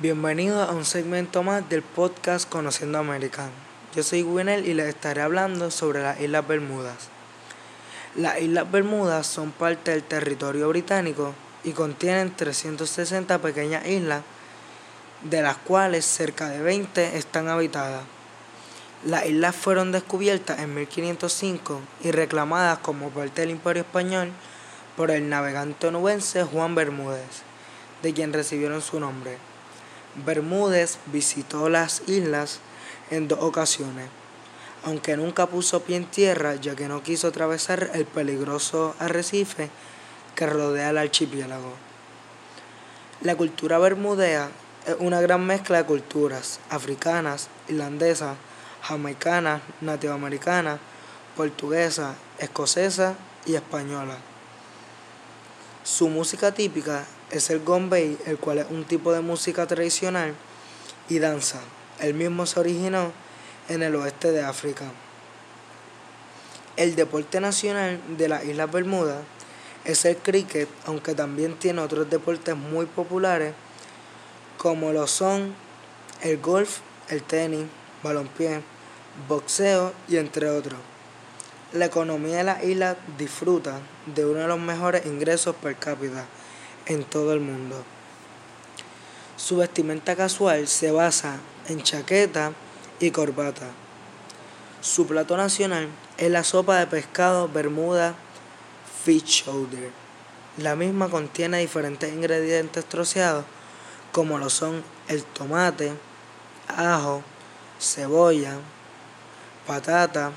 Bienvenidos a un segmento más del podcast Conociendo América. Yo soy Winel y les estaré hablando sobre las Islas Bermudas. Las Islas Bermudas son parte del territorio británico y contienen 360 pequeñas islas, de las cuales cerca de 20 están habitadas. Las islas fueron descubiertas en 1505 y reclamadas como parte del Imperio Español por el navegante onubense Juan Bermúdez, de quien recibieron su nombre. Bermúdez visitó las islas en dos ocasiones, aunque nunca puso pie en tierra ya que no quiso atravesar el peligroso arrecife que rodea el archipiélago. La cultura bermudea es una gran mezcla de culturas africanas, irlandesas, jamaicanas, nativoamericanas, portuguesa, escocesa y española. Su música típica es el gombey, el cual es un tipo de música tradicional y danza. El mismo se originó en el oeste de África. El deporte nacional de las Islas Bermudas es el cricket, aunque también tiene otros deportes muy populares como lo son el golf, el tenis, balompié, boxeo y entre otros. La economía de la isla disfruta de uno de los mejores ingresos per cápita en todo el mundo. Su vestimenta casual se basa en chaqueta y corbata. Su plato nacional es la sopa de pescado bermuda fish shoulder. La misma contiene diferentes ingredientes troceados como lo son el tomate, ajo, cebolla, patata,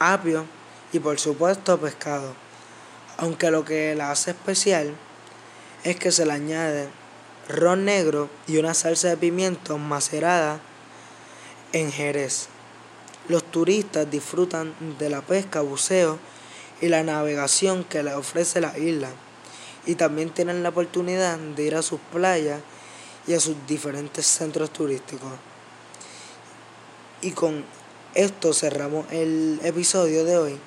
apio y por supuesto pescado. Aunque lo que la hace especial es que se le añade ron negro y una salsa de pimiento macerada en Jerez. Los turistas disfrutan de la pesca, buceo y la navegación que les ofrece la isla y también tienen la oportunidad de ir a sus playas y a sus diferentes centros turísticos. Y con esto cerramos el episodio de hoy.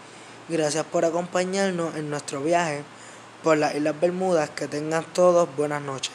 Gracias por acompañarnos en nuestro viaje por las Islas Bermudas. Que tengan todos buenas noches.